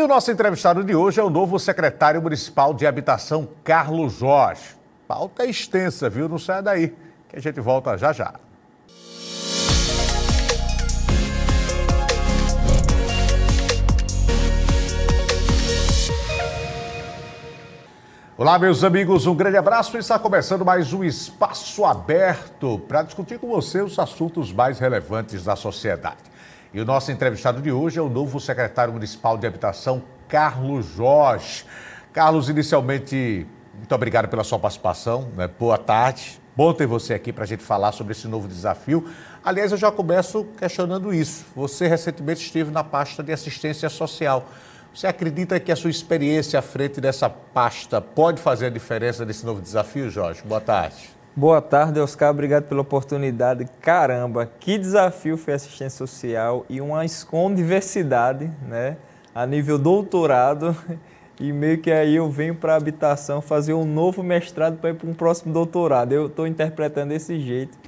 E o nosso entrevistado de hoje é o novo secretário municipal de habitação, Carlos Jorge. Pauta extensa, viu? Não sai daí, que a gente volta já já. Olá, meus amigos, um grande abraço. Está começando mais um espaço aberto para discutir com você os assuntos mais relevantes da sociedade. E o nosso entrevistado de hoje é o novo secretário municipal de habitação, Carlos Jorge. Carlos, inicialmente, muito obrigado pela sua participação. Né? Boa tarde. Bom ter você aqui para a gente falar sobre esse novo desafio. Aliás, eu já começo questionando isso. Você recentemente esteve na pasta de assistência social. Você acredita que a sua experiência à frente dessa pasta pode fazer a diferença nesse novo desafio, Jorge? Boa tarde. Boa tarde, Oscar. Obrigado pela oportunidade. Caramba, que desafio foi a assistência social e uma universidade, né? A nível doutorado. E meio que aí eu venho para a habitação fazer um novo mestrado para ir para um próximo doutorado. Eu estou interpretando desse jeito.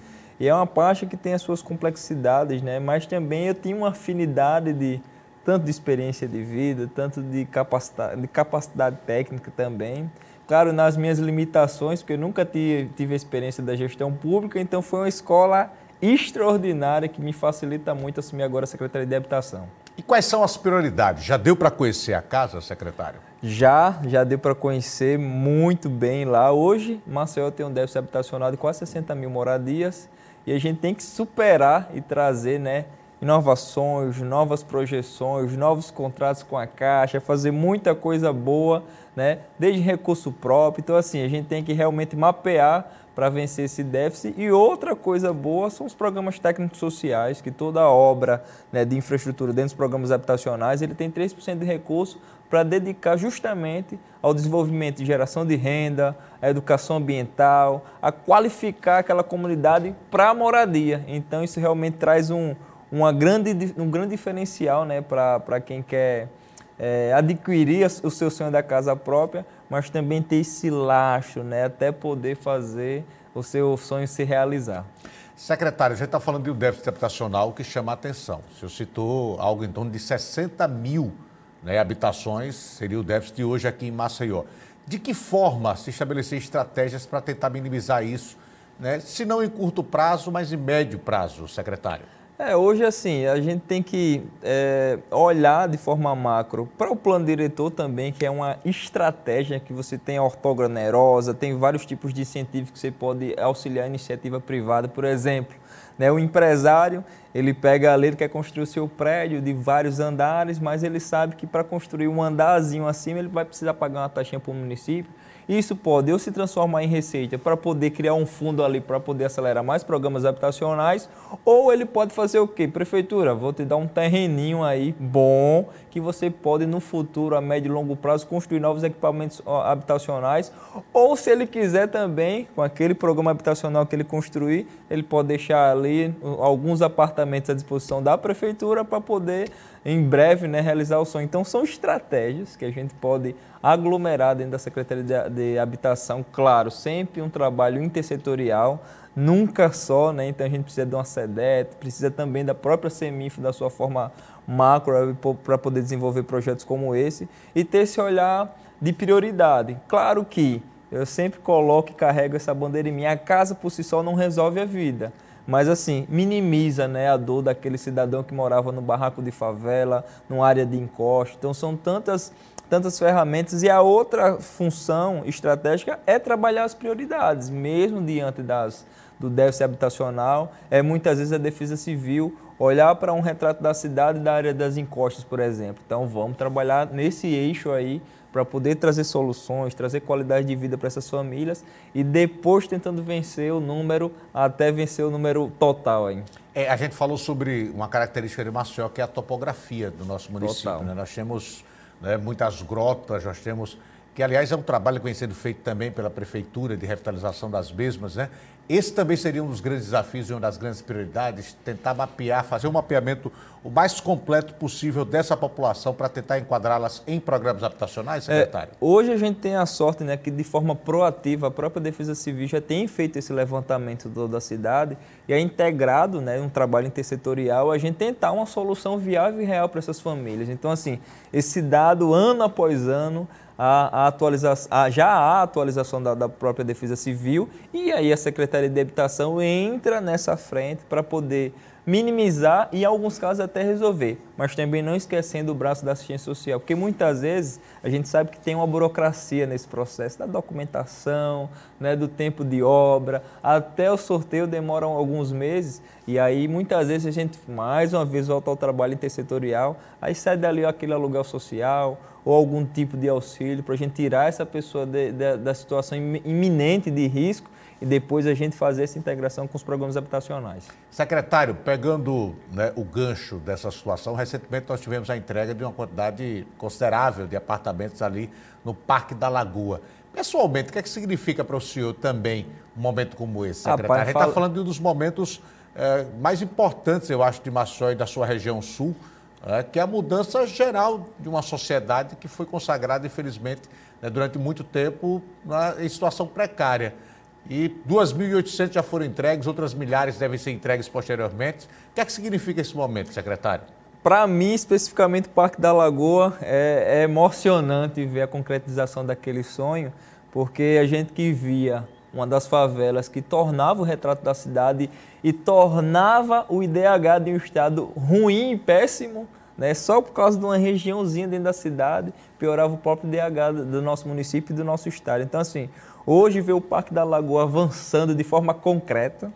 E é uma pasta que tem as suas complexidades, né? Mas também eu tenho uma afinidade de tanto de experiência de vida, tanto de capacidade, de capacidade técnica também. Claro, nas minhas limitações, porque eu nunca tive, tive experiência da gestão pública, então foi uma escola extraordinária que me facilita muito assumir agora a Secretaria de Habitação. E quais são as prioridades? Já deu para conhecer a casa, secretário? Já, já deu para conhecer muito bem lá. Hoje, Maceió tem um déficit habitacional de quase 60 mil moradias e a gente tem que superar e trazer, né, inovações, novas projeções, novos contratos com a Caixa, fazer muita coisa boa, né? desde recurso próprio. Então, assim, a gente tem que realmente mapear para vencer esse déficit. E outra coisa boa são os programas técnicos sociais, que toda obra né, de infraestrutura dentro dos programas habitacionais, ele tem 3% de recurso para dedicar justamente ao desenvolvimento de geração de renda, à educação ambiental, a qualificar aquela comunidade para a moradia. Então, isso realmente traz um, uma grande, um grande diferencial né, para quem quer é, adquirir o seu sonho da casa própria, mas também ter esse laço, né, até poder fazer o seu sonho se realizar. Secretário, a gente está falando de um déficit habitacional que chama a atenção. O senhor citou algo em torno de 60 mil né, habitações, seria o déficit hoje aqui em Maceió. De que forma se estabelecer estratégias para tentar minimizar isso, né, se não em curto prazo, mas em médio prazo, secretário? É, hoje assim, a gente tem que é, olhar de forma macro para o plano diretor também, que é uma estratégia que você tem a tem vários tipos de incentivos que você pode auxiliar a iniciativa privada, por exemplo. Né, o empresário, ele pega ali, ele quer construir o seu prédio de vários andares, mas ele sabe que para construir um andarzinho acima, ele vai precisar pagar uma taxinha para o município, isso pode ou se transformar em receita para poder criar um fundo ali para poder acelerar mais programas habitacionais, ou ele pode fazer o quê? Prefeitura, vou te dar um terreninho aí bom que você pode no futuro, a médio e longo prazo, construir novos equipamentos habitacionais, ou se ele quiser também, com aquele programa habitacional que ele construir, ele pode deixar ali alguns apartamentos à disposição da prefeitura para poder em breve né, realizar o sonho. Então são estratégias que a gente pode aglomerar dentro da Secretaria de, de Habitação, claro, sempre um trabalho intersetorial, nunca só, né? Então a gente precisa de uma SEDET, precisa também da própria CEMIF da sua forma macro para poder desenvolver projetos como esse e ter esse olhar de prioridade. Claro que eu sempre coloco e carrego essa bandeira em mim. A casa por si só não resolve a vida mas assim, minimiza né, a dor daquele cidadão que morava no barraco de favela, numa área de encosto. Então são tantas, tantas ferramentas e a outra função estratégica é trabalhar as prioridades, mesmo diante das, do déficit habitacional, é muitas vezes a defesa civil olhar para um retrato da cidade da área das encostas, por exemplo. Então vamos trabalhar nesse eixo aí para poder trazer soluções, trazer qualidade de vida para essas famílias e depois tentando vencer o número até vencer o número total aí. É, a gente falou sobre uma característica de Maceió que é a topografia do nosso município. Né? Nós temos né, muitas grotas, nós temos que aliás é um trabalho que vem sendo feito também pela Prefeitura de revitalização das mesmas, né? Esse também seria um dos grandes desafios e uma das grandes prioridades, tentar mapear, fazer um mapeamento o mais completo possível dessa população para tentar enquadrá-las em programas habitacionais, é, secretário? É, hoje a gente tem a sorte né, que de forma proativa a própria Defesa Civil já tem feito esse levantamento da cidade e é integrado né, um trabalho intersetorial a gente tentar uma solução viável e real para essas famílias. Então, assim, esse dado ano após ano a, a atualização, a, já há atualização da, da, própria Defesa Civil e aí a Secretaria de Habitação entra nessa frente para poder minimizar e, em alguns casos, até resolver. Mas também não esquecendo o braço da assistência social, porque muitas vezes a gente sabe que tem uma burocracia nesse processo da documentação, né, do tempo de obra, até o sorteio demoram alguns meses e aí muitas vezes a gente, mais uma vez, volta ao trabalho intersetorial, aí sai dali aquele aluguel social ou algum tipo de auxílio para a gente tirar essa pessoa de, de, da situação iminente de risco e depois a gente fazer essa integração com os programas habitacionais. Secretário, pegando né, o gancho dessa situação, recentemente nós tivemos a entrega de uma quantidade considerável de apartamentos ali no Parque da Lagoa. Pessoalmente, o que, é que significa para o senhor também um momento como esse, secretário? Rapaz, a gente está fala... falando de um dos momentos é, mais importantes, eu acho, de Maceió e da sua região sul, é, que é a mudança geral de uma sociedade que foi consagrada, infelizmente, né, durante muito tempo em situação precária e 2.800 já foram entregues, outras milhares devem ser entregues posteriormente. O que é que significa esse momento, secretário? Para mim, especificamente, o Parque da Lagoa, é, é, emocionante ver a concretização daquele sonho, porque a gente que via uma das favelas que tornava o retrato da cidade e tornava o IDH de um estado ruim e péssimo, né? só por causa de uma regiãozinha dentro da cidade, piorava o próprio IDH do nosso município e do nosso estado. Então, assim, Hoje ver o Parque da Lagoa avançando de forma concreta,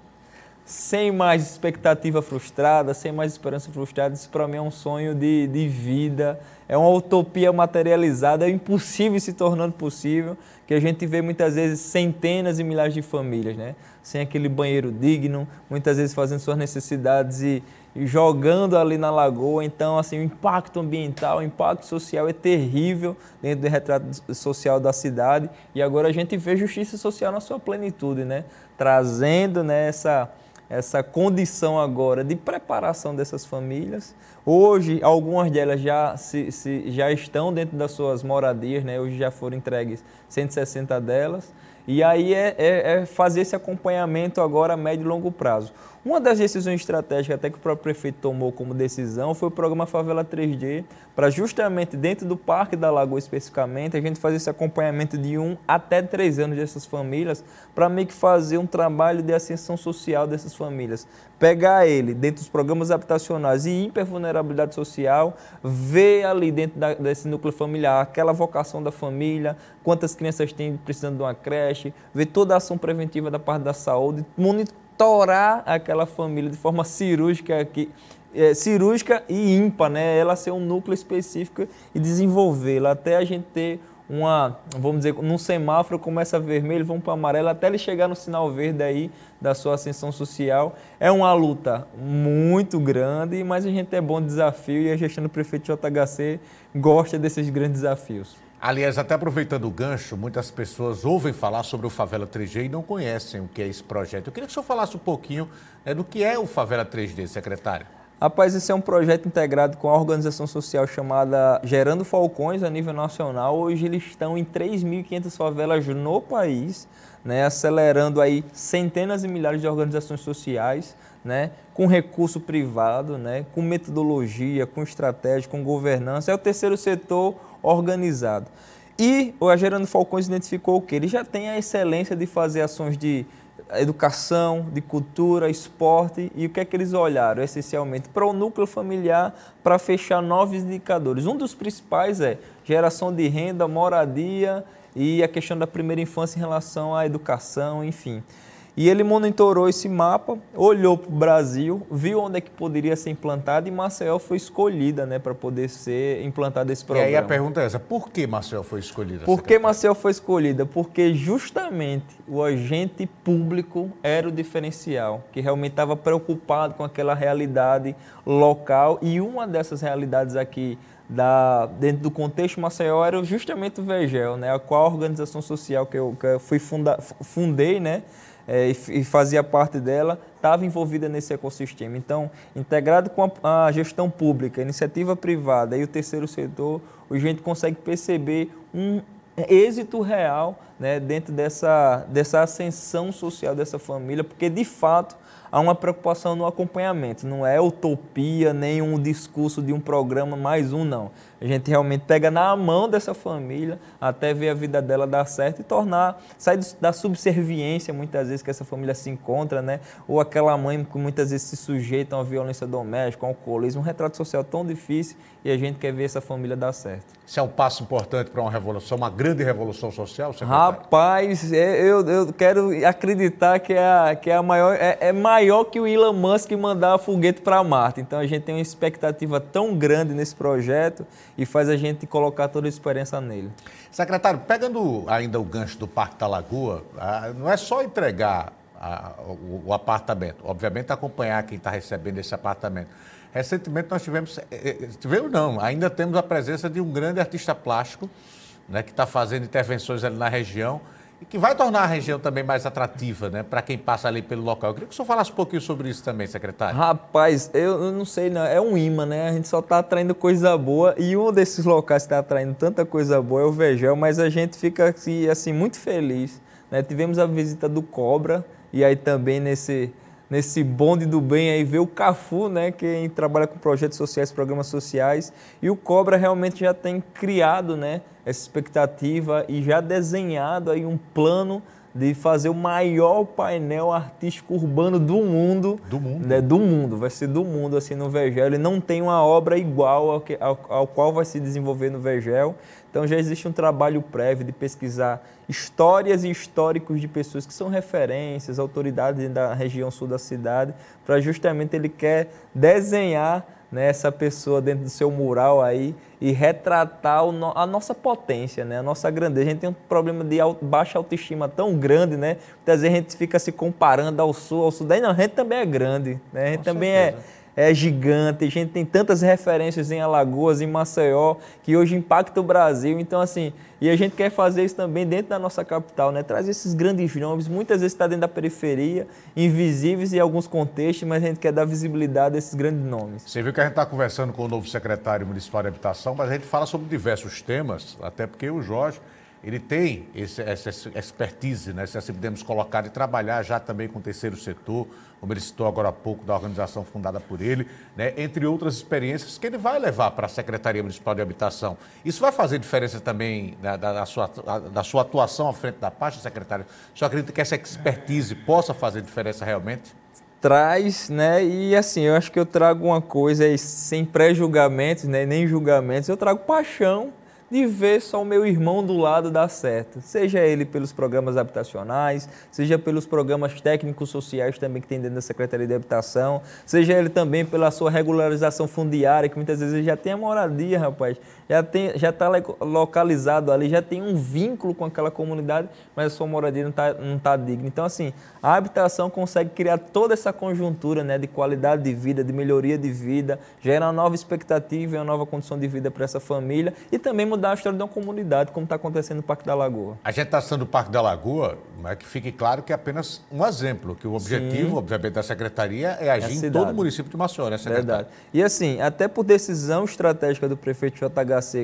sem mais expectativa frustrada, sem mais esperança frustrada, isso para mim é um sonho de, de vida, é uma utopia materializada, é impossível se tornando possível, que a gente vê muitas vezes centenas e milhares de famílias, né? sem aquele banheiro digno, muitas vezes fazendo suas necessidades e, jogando ali na lagoa. Então, assim, o impacto ambiental, o impacto social é terrível dentro do retrato social da cidade. E agora a gente vê justiça social na sua plenitude, né? Trazendo né, essa, essa condição agora de preparação dessas famílias. Hoje, algumas delas já, se, se, já estão dentro das suas moradias, né? Hoje já foram entregues 160 delas. E aí é, é, é fazer esse acompanhamento agora a médio e longo prazo. Uma das decisões estratégicas até que o próprio prefeito tomou como decisão foi o programa Favela 3D, para justamente dentro do Parque da Lagoa especificamente, a gente fazer esse acompanhamento de um até três anos dessas famílias, para meio que fazer um trabalho de ascensão social dessas famílias. Pegar ele dentro dos programas habitacionais e hipervulnerabilidade social, ver ali dentro da, desse núcleo familiar aquela vocação da família, quantas crianças têm precisando de uma creche, ver toda a ação preventiva da parte da saúde, monitorar torar aquela família de forma cirúrgica aqui, é, cirúrgica e ímpar, né? Ela ser um núcleo específico e desenvolvê-la até a gente ter uma, vamos dizer, num semáforo começa vermelho, vamos para amarelo, até ele chegar no sinal verde aí da sua ascensão social. É uma luta muito grande, mas a gente é bom desafio e a gestão do prefeito JHC gosta desses grandes desafios. Aliás, até aproveitando o gancho, muitas pessoas ouvem falar sobre o Favela 3G e não conhecem o que é esse projeto. Eu queria que o senhor falasse um pouquinho né, do que é o Favela 3D, secretário. Rapaz, esse é um projeto integrado com a organização social chamada Gerando Falcões a nível nacional. Hoje eles estão em 3.500 favelas no país, né, acelerando aí centenas e milhares de organizações sociais, né, com recurso privado, né, com metodologia, com estratégia, com governança. É o terceiro setor organizado. E o Gerando Falcões identificou o que? Ele já tem a excelência de fazer ações de educação, de cultura, esporte e o que é que eles olharam essencialmente para o núcleo familiar para fechar novos indicadores. Um dos principais é geração de renda, moradia e a questão da primeira infância em relação à educação, enfim. E ele monitorou esse mapa, olhou para o Brasil, viu onde é que poderia ser implantado e Maceió foi escolhida né, para poder ser implantado esse programa. E aí a pergunta é essa, por que Maceió foi escolhida? Por que Maceió foi escolhida? Porque justamente o agente público era o diferencial, que realmente estava preocupado com aquela realidade local e uma dessas realidades aqui da, dentro do contexto Maceió era justamente o VEGEL, né? a qual organização social que eu, que eu fui funda, fundei, né? É, e, fazia parte dela, estava envolvida nesse ecossistema. Então, integrado com a, a, gestão pública, iniciativa privada e o terceiro setor, a gente consegue perceber um êxito real né, dentro dessa, dessa ascensão social dessa família, porque de fato há uma preocupação no acompanhamento. Não é utopia, nem um discurso de um programa mais um, não. A gente realmente pega na mão dessa família até ver a vida dela dar certo e tornar, sair da subserviência muitas vezes que essa família se encontra, né? Ou aquela mãe que muitas vezes se sujeita a uma violência doméstica, a um alcoolismo, um retrato social tão difícil e a gente quer ver essa família dar certo. Isso é um passo importante para uma revolução, uma grande revolução social, secretário? Rapaz, é, eu, eu quero acreditar que é, a, que é a maior, é, é maior que o Elon Musk mandar foguete para Marte. Então a gente tem uma expectativa tão grande nesse projeto e faz a gente colocar toda a esperança nele. Secretário, pegando ainda o gancho do Parque da Lagoa, não é só entregar o, o apartamento, obviamente acompanhar quem está recebendo esse apartamento. Recentemente nós tivemos, eh, eh, tivemos não, ainda temos a presença de um grande artista plástico né, que está fazendo intervenções ali na região e que vai tornar a região também mais atrativa, né, para quem passa ali pelo local. Eu queria que o senhor falasse um pouquinho sobre isso também, secretário. Rapaz, eu, não sei, não. é um imã, né? A gente só está atraindo coisa boa e um desses locais que está atraindo tanta coisa boa é o Vegel, mas a gente fica assim, assim muito feliz. Né? Tivemos a visita do Cobra e aí também nesse nesse bonde do bem aí ver o Cafu, né, que trabalha com projetos sociais, programas sociais, e o Cobra realmente já tem criado, né, essa expectativa e já desenhado aí um plano de fazer o maior painel artístico urbano do mundo. Do mundo. Né, do mundo, vai ser do mundo, assim, no Vergel. Ele não tem uma obra igual ao, que, ao, ao qual vai se desenvolver no Vergel. Então já existe um trabalho prévio de pesquisar histórias e históricos de pessoas que são referências, autoridades da região sul da cidade, para justamente ele quer desenhar né, essa pessoa dentro do seu mural aí e retratar a nossa potência, né, a nossa grandeza. A gente tem um problema de baixa autoestima tão grande, né? Muitas vezes a gente fica se comparando ao sul, ao sudeste. Não, a gente também é grande, né? A gente Com também é certeza. é é gigante, a gente tem tantas referências em Alagoas, em Maceió, que hoje impacta o Brasil. Então, assim, e a gente quer fazer isso também dentro da nossa capital, né? Trazer esses grandes nomes, muitas vezes está dentro da periferia, invisíveis em alguns contextos, mas a gente quer dar visibilidade a esses grandes nomes. Você viu que a gente está conversando com o novo secretário municipal de habitação, mas a gente fala sobre diversos temas, até porque o Jorge ele tem esse, essa expertise, né, se assim podemos colocar, de trabalhar já também com o terceiro setor, como ele citou agora há pouco, da organização fundada por ele, né, entre outras experiências que ele vai levar para a Secretaria Municipal de Habitação. Isso vai fazer diferença também da, da, da, sua, da sua atuação à frente da pasta, secretário? O senhor acredita que essa expertise possa fazer diferença realmente? traz, né? E assim, eu acho que eu trago uma coisa aí, sem pré-julgamentos, né? nem julgamentos, eu trago paixão de ver só o meu irmão do lado dar certo. Seja ele pelos programas habitacionais, seja pelos programas técnicos sociais também que tem dentro da Secretaria de Habitação, seja ele também pela sua regularização fundiária, que muitas vezes ele já tem a moradia, rapaz, já está já tá localizado ali, já tem um vínculo com aquela comunidade, mas a sua moradia não está não tá digna. Então, assim, a habitação consegue criar toda essa conjuntura né, de qualidade de vida, de melhoria de vida, gera uma nova expectativa e uma nova condição de vida para essa família e também mudar a história de uma comunidade, como está acontecendo no Parque da Lagoa. A gente está sendo o Parque da Lagoa, mas que fique claro que é apenas um exemplo, que o objetivo, Sim. obviamente, da Secretaria é agir é em todo o município de Maceió, né, secretário? Verdade. E assim, até por decisão estratégica do prefeito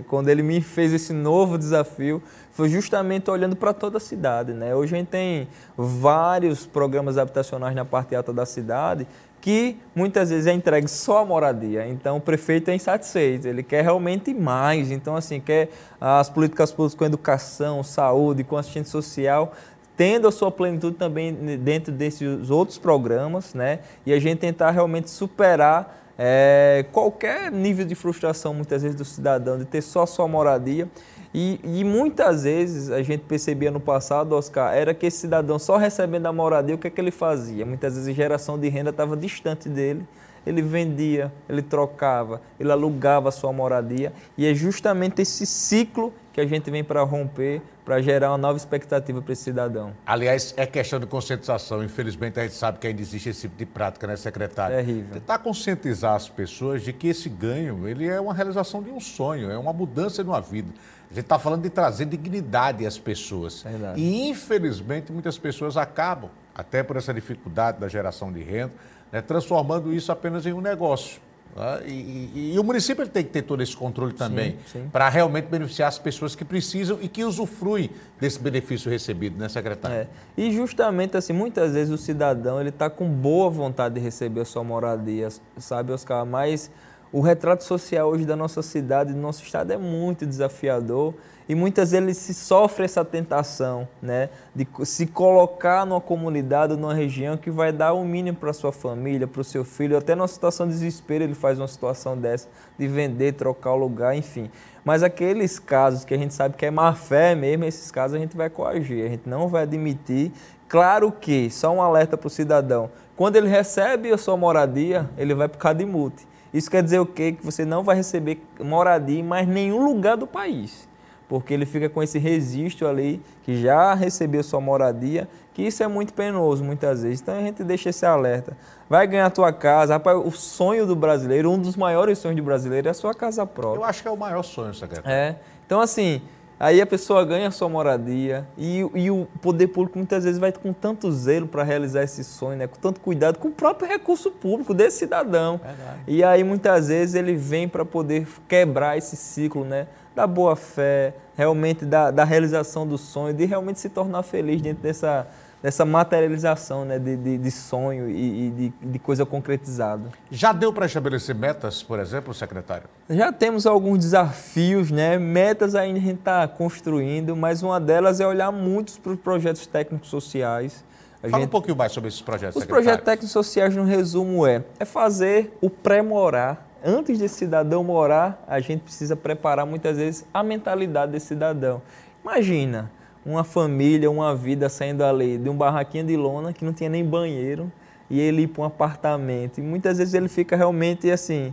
Quando ele me fez esse novo desafio, foi justamente olhando para toda a cidade. Né? Hoje a gente tem vários programas habitacionais na parte alta da cidade que muitas vezes é entregue só a moradia. Então o prefeito é insatisfeito, ele quer realmente mais. Então, assim, quer as políticas públicas com educação, saúde, com assistente social, tendo a sua plenitude também dentro desses outros programas, né? E a gente tentar realmente superar é, qualquer nível de frustração, muitas vezes, do cidadão, de ter só sua moradia. E, e, muitas vezes a gente percebia no passado, Oscar, era que esse cidadão só recebendo a moradia, o que é que ele fazia? Muitas vezes a geração de renda estava distante dele, ele vendia, ele trocava, ele alugava a sua moradia. E é justamente esse ciclo que a gente vem para romper, para gerar uma nova expectativa para esse cidadão. Aliás, é questão de conscientização. Infelizmente, a gente sabe que ainda existe esse tipo de prática, né, secretário? Terrível. Tentar conscientizar as pessoas de que esse ganho ele é uma realização de um sonho, é uma mudança de uma vida. A gente está falando de trazer dignidade às pessoas. Verdade. E, infelizmente, muitas pessoas acabam, até por essa dificuldade da geração de renda, né, transformando isso apenas em um negócio. Né? E, e- e o município tem que ter todo esse controle também, para realmente beneficiar as pessoas que precisam e que usufruem desse benefício recebido, né, secretário? É. E justamente assim, muitas vezes o cidadão ele está com boa vontade de receber a sua moradia, sabe, Oscar? Mas o retrato social hoje da nossa cidade, do nosso estado, é muito desafiador e muitas vezes se sofre essa tentação, né, de se colocar numa comunidade, numa região que vai dar o mínimo para sua família, para o seu filho, até numa situação de desespero ele faz uma situação dessa, de vender, trocar o lugar, enfim. Mas aqueles casos que a gente sabe que é má fé mesmo, esses casos a gente vai coagir, a gente não vai admitir. Claro que, só um alerta para o cidadão, quando ele recebe a sua moradia, ele vai para o Cadimute. Isso quer dizer o quê? Que você não vai receber moradia em mais nenhum lugar do país. Porque ele fica com esse registro ali, que já recebeu sua moradia, que isso é muito penoso muitas vezes. Então a gente deixa esse alerta. Vai ganhar a tua casa. Rapaz, o sonho do brasileiro, um dos maiores sonhos do brasileiro é a sua casa própria. Eu acho que é o maior sonho, secretário. É. Então, assim, aí a pessoa ganha a sua moradia e, e o poder público muitas vezes vai com tanto zelo para realizar esse sonho, né? com tanto cuidado com o próprio recurso público desse cidadão. Verdade. E aí muitas vezes ele vem para poder quebrar esse ciclo, né? Da boa fé, realmente da, da realização do sonho, de realmente se tornar feliz dentro dessa, dessa materialização né? de, de, de sonho e, e de, de coisa concretizada. Já deu para estabelecer metas, por exemplo, secretário? Já temos alguns desafios, né? metas ainda a gente está construindo, mas uma delas é olhar muito para os projetos técnicos sociais. A Fala um gente- pouquinho mais sobre esses projetos, Os secretário. projetos técnicos sociais, no resumo, é, é fazer o pré-morar. Antes desse cidadão morar, a gente precisa preparar muitas vezes a mentalidade desse cidadão. Imagina uma família, uma vida saindo ali de um barraquinho de lona que não tinha nem banheiro e ele ir para um apartamento. E muitas vezes ele fica realmente assim.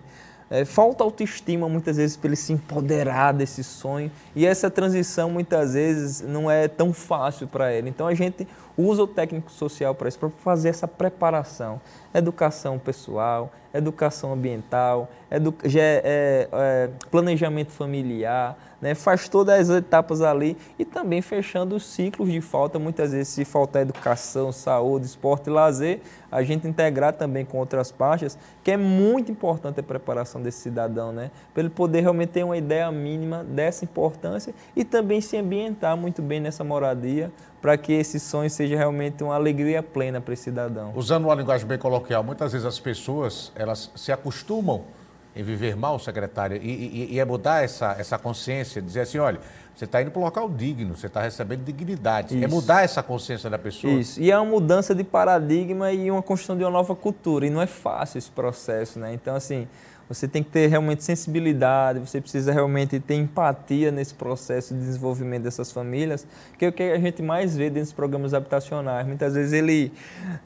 é, falta autoestima muitas vezes para ele se empoderar desse sonho e essa transição muitas vezes não é tão fácil para ele. Então a gente usa o técnico social para isso, para fazer essa preparação. Educação pessoal, educação ambiental, edu é- é, planejamento familiar, né? faz todas as etapas ali e também fechando os ciclos de falta. Muitas vezes, se faltar educação, saúde, esporte e lazer, a gente integrar também com outras partes, que é muito importante a preparação desse cidadão, né? para ele poder realmente ter uma ideia mínima dessa importância e também se ambientar muito bem nessa moradia, para que esse sonho seja realmente uma alegria plena para esse cidadão. Usando uma linguagem bem coloquial, muitas vezes as pessoas elas se acostumam em viver mal, secretária, e, e- e é mudar essa, essa consciência, dizer assim, olha, você está indo para um local digno, você está recebendo dignidade. É Isso. mudar essa consciência da pessoa. Isso. E é uma mudança de paradigma e uma construção de uma nova cultura. E não é fácil esse processo, né? Então, assim, você tem que ter realmente sensibilidade, você precisa realmente ter empatia nesse processo de desenvolvimento dessas famílias, que é o que a gente mais vê dentro dos programas habitacionais. Muitas vezes ele,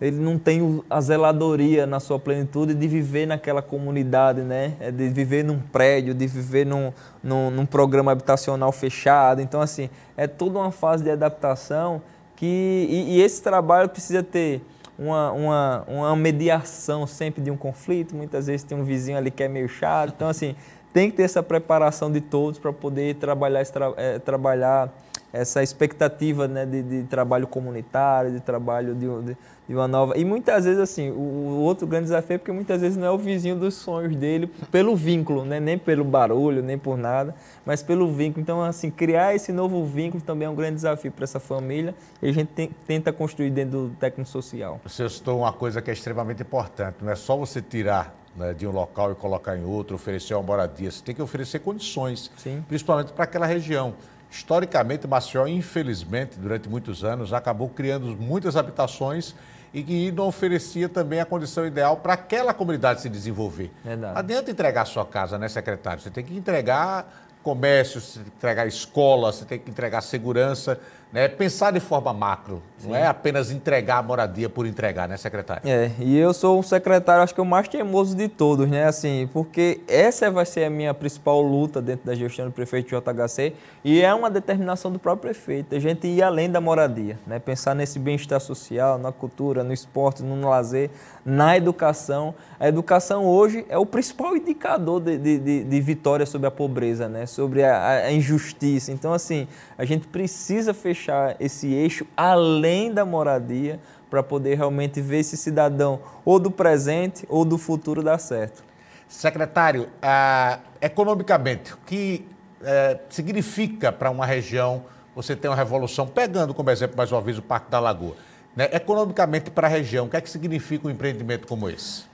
ele não tem a zeladoria na sua plenitude de viver naquela comunidade, né? É De viver num prédio, de viver num, num, num programa habitacional fechado. Então, assim, é toda uma fase de adaptação que, e, e esse trabalho precisa ter uma, uma, uma mediação sempre de um conflito. Muitas vezes tem um vizinho ali que é meio chato. Então, assim, tem que ter essa preparação de todos para poder trabalhar, tra- eh, trabalhar essa expectativa né, de, de trabalho comunitário, de trabalho de, de- de uma nova. E muitas vezes, assim, o, outro grande desafio é porque muitas vezes não é o vizinho dos sonhos dele pelo vínculo, né? nem pelo barulho, nem por nada, mas pelo vínculo. Então, assim, criar esse novo vínculo também é um grande desafio para essa família e a gente tem- tenta construir dentro do técnico social. Você citou uma coisa que é extremamente importante, não é só você tirar né, de um local e colocar em outro, oferecer uma moradia, você tem que oferecer condições, Sim. principalmente para aquela região. Historicamente, Maceió, infelizmente, durante muitos anos, acabou criando muitas habitações e que não oferecia também a condição ideal para aquela comunidade se desenvolver. Verdade. Não adianta entregar a sua casa, né, secretário? Você tem que entregar comércio, você tem que entregar escola, você tem que entregar segurança, né? Pensar de forma macro, Sim. não é apenas entregar a moradia por entregar, né, secretário? É, e eu sou um secretário, acho que o mais teimoso de todos, né? Assim, porque essa vai ser a minha principal luta dentro da gestão do prefeito JHC e é uma determinação do próprio prefeito, a gente ir além da moradia, né? Pensar nesse bem-estar social, na cultura, no esporte, no lazer, na educação. A educação hoje é o principal indicador de, de, de vitória sobre a pobreza, né? Sobre a, a injustiça. Então, assim, a gente precisa fechar deixar esse eixo além da moradia para poder realmente ver esse cidadão ou do presente ou do futuro dar certo. Secretário, ah, economicamente, o que eh, significa para uma região você ter uma revolução, pegando como exemplo mais uma vez o Parque da Lagoa, né? economicamente para a região, o que é que significa um empreendimento como esse?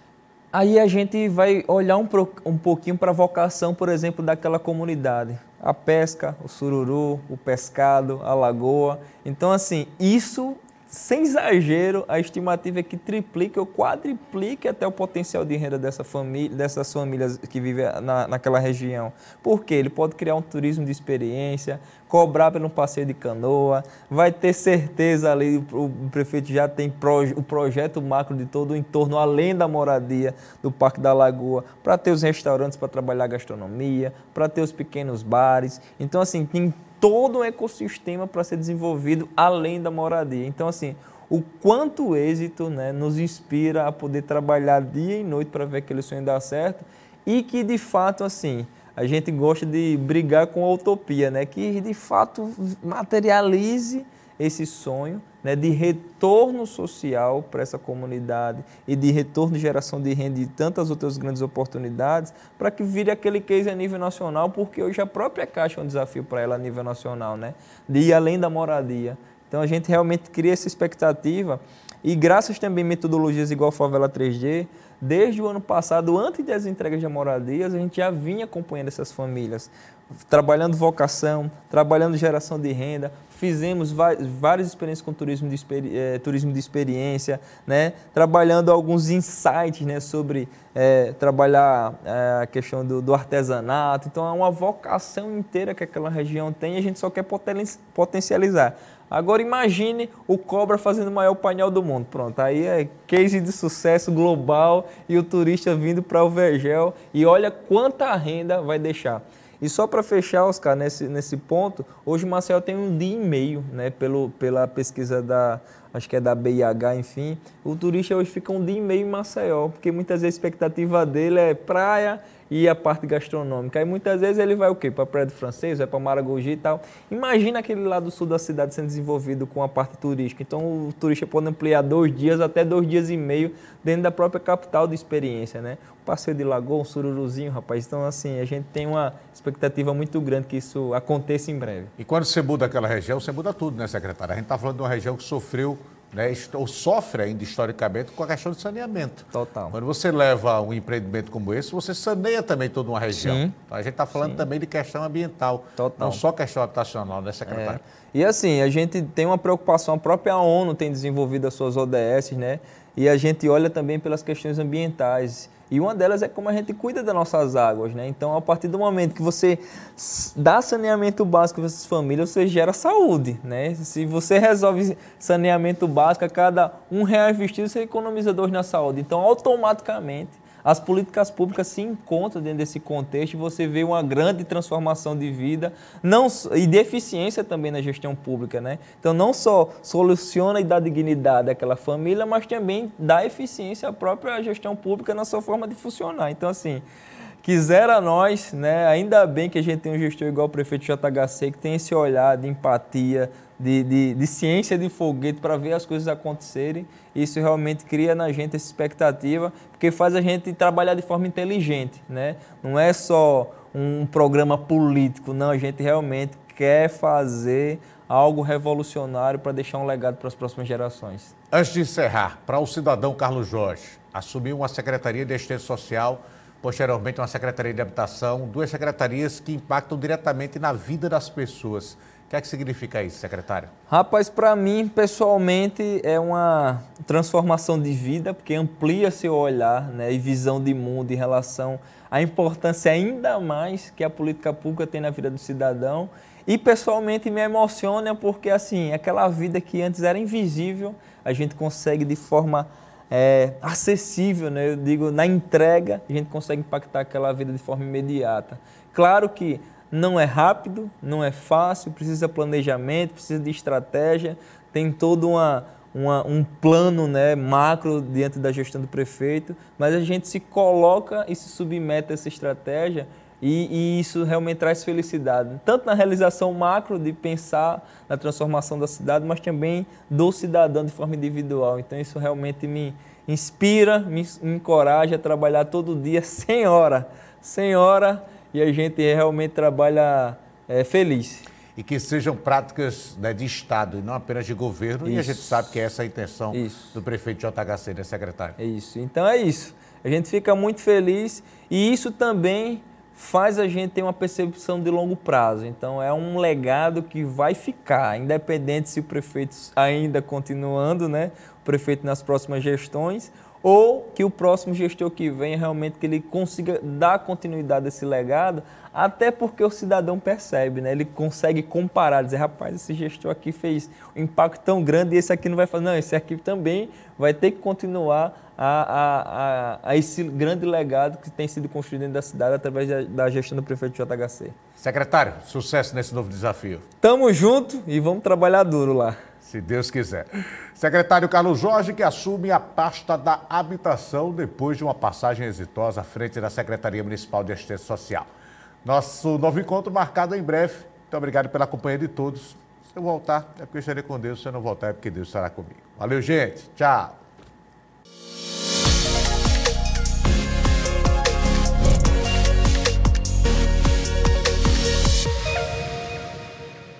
Aí a gente vai olhar um, um pouquinho para a vocação, por exemplo, daquela comunidade. A pesca, o sururu, o pescado, a lagoa. Então, assim, isso sem exagero, a estimativa é que triplique ou quadriplique até o potencial de renda dessa família, dessas famílias que vivem na, naquela região. Porque ele pode criar um turismo de experiência, cobrar pelo passeio de canoa, vai ter certeza ali, o prefeito já tem proje, o projeto macro de todo o entorno, além da moradia do Parque da Lagoa, para ter os restaurantes para trabalhar gastronomia, para ter os pequenos bares. Então, assim, tem todo um ecossistema para ser desenvolvido além da moradia. Então, assim, o quanto o êxito né, nos inspira a poder trabalhar dia e noite para ver aquele sonho dar certo e que, de fato, assim, a gente gosta de brigar com a utopia, né? Que, de fato, materialize esse sonho né, de retorno social para essa comunidade e de retorno de geração de renda e tantas outras grandes oportunidades para que vire aquele case a nível nacional, porque hoje a própria Caixa é um desafio para ela a nível nacional, né, de ir além da moradia. Então a gente realmente cria essa expectativa e graças também a metodologias igual a Favela 3D, desde o ano passado, antes das entregas de moradias, a gente já vinha acompanhando essas famílias, trabalhando vocação, trabalhando geração de renda, fizemos várias experiências com turismo de, é, turismo de experiência, né? trabalhando alguns insights né? sobre é, trabalhar é, a questão do, do, artesanato. Então, é uma vocação inteira que aquela região tem e a gente só quer potencializar. Agora imagine o Cobra fazendo o maior painel do mundo. Pronto, aí é case de sucesso global e o turista vindo para o Vergel e olha quanta renda vai deixar. E só para fechar, Oscar, nesse, nesse ponto, hoje o Marcel tem um dia e meio, né, pelo, pela pesquisa da, acho que é da BIH, enfim. O turista hoje fica um dia e meio em Maceió, porque muitas vezes a expectativa dele é praia e a parte gastronômica. Aí muitas vezes ele vai o quê? Para do Francês, vai para Maragogi e tal. Imagina aquele lado sul da cidade sendo desenvolvido com a parte turística. Então o turista pode ampliar dois dias até dois dias e meio dentro da própria capital de experiência, né? O passeio de lagoa, um sururuzinho, rapaz. Então assim, a gente tem uma expectativa muito grande que isso aconteça em breve. E quando você muda aquela região, você muda tudo, né, secretário? A gente está falando de uma região que sofreu né, ou sofre ainda historicamente com a questão de saneamento. Total. Quando você leva um empreendimento como esse, você saneia também toda uma região. Sim. Então, a gente está falando Sim. também de questão ambiental, Total. não só questão habitacional, né, secretário? É. E assim, a gente tem uma preocupação, a própria ONU tem desenvolvido as suas ODS, né? E a gente olha também pelas questões ambientais. E uma delas é como a gente cuida das nossas águas, né? Então, a partir do momento que você dá saneamento básico para essas famílias, você gera saúde, né? Se você resolve saneamento básico a cada um real investido, você economiza dois na saúde. Então, automaticamente, as políticas públicas se encontram dentro desse contexto e você vê uma grande transformação de vida não, e de eficiência também na gestão pública. Né? Então, não só soluciona e dá dignidade àquela família, mas também dá eficiência à própria gestão pública na sua forma de funcionar. Então, assim, quisera nós, né? ainda bem que a gente tem um gestor igual o prefeito JHC, que tem esse olhar de empatia, de, de, de ciência de foguete para ver as coisas acontecerem. Isso realmente cria na gente essa expectativa, porque faz a gente trabalhar de forma inteligente. Né? Não é só um programa político, não, a gente realmente quer fazer algo revolucionário para deixar um legado para as próximas gerações. Antes de encerrar, para o cidadão Carlos Jorge, assumir uma Secretaria de Assistência Social, posteriormente uma Secretaria de Habitação, duas secretarias que impactam diretamente na vida das pessoas. O que é que significa isso, secretário? Rapaz, para mim, pessoalmente, é uma transformação de vida, porque amplia seu olhar né, e visão de mundo em relação à importância ainda mais que a política pública tem na vida do cidadão. E pessoalmente me emociona porque assim, aquela vida que antes era invisível, a gente consegue de forma é, acessível, né? eu digo, na entrega, a gente consegue impactar aquela vida de forma imediata. Claro que não é rápido, não é fácil, precisa planejamento, precisa de estratégia, tem todo uma, uma, um plano né, macro diante da gestão do prefeito, mas a gente se coloca e se submete a essa estratégia e, e, isso realmente traz felicidade, tanto na realização macro de pensar na transformação da cidade, mas também do cidadão de forma individual. Então isso realmente me inspira, me, encoraja a trabalhar todo dia sem hora, sem hora, e a gente realmente trabalha é, feliz. E que sejam práticas né, de Estado e não apenas de governo, isso. e a gente sabe que é essa a intenção isso. do prefeito JHC, né, secretário? É isso. Então é isso. A gente fica muito feliz e isso também faz a gente ter uma percepção de longo prazo. Então, é um legado que vai ficar, independente se o prefeito ainda continuando, né, o prefeito nas próximas gestões, ou que o próximo gestor que vem realmente que ele consiga dar continuidade a esse legado, até porque o cidadão percebe, né? Ele consegue comparar, dizer, rapaz, esse gestor aqui fez um impacto tão grande e esse aqui não vai fazer. Não, esse aqui também vai ter que continuar a, a, a, a esse grande legado que tem sido construído dentro da cidade através da, da gestão do prefeito JHC. Secretário, sucesso nesse novo desafio. Tamo junto e vamos trabalhar duro lá. Se Deus quiser. Secretário Carlos Jorge, que assume a pasta da habitação depois de uma passagem exitosa à frente da Secretaria Municipal de Assistência Social. Nosso novo encontro marcado em breve. Muito obrigado pela companhia de todos. Se eu voltar, é porque eu estarei com Deus. Se eu não voltar, é porque Deus estará comigo. Valeu, gente. Tchau.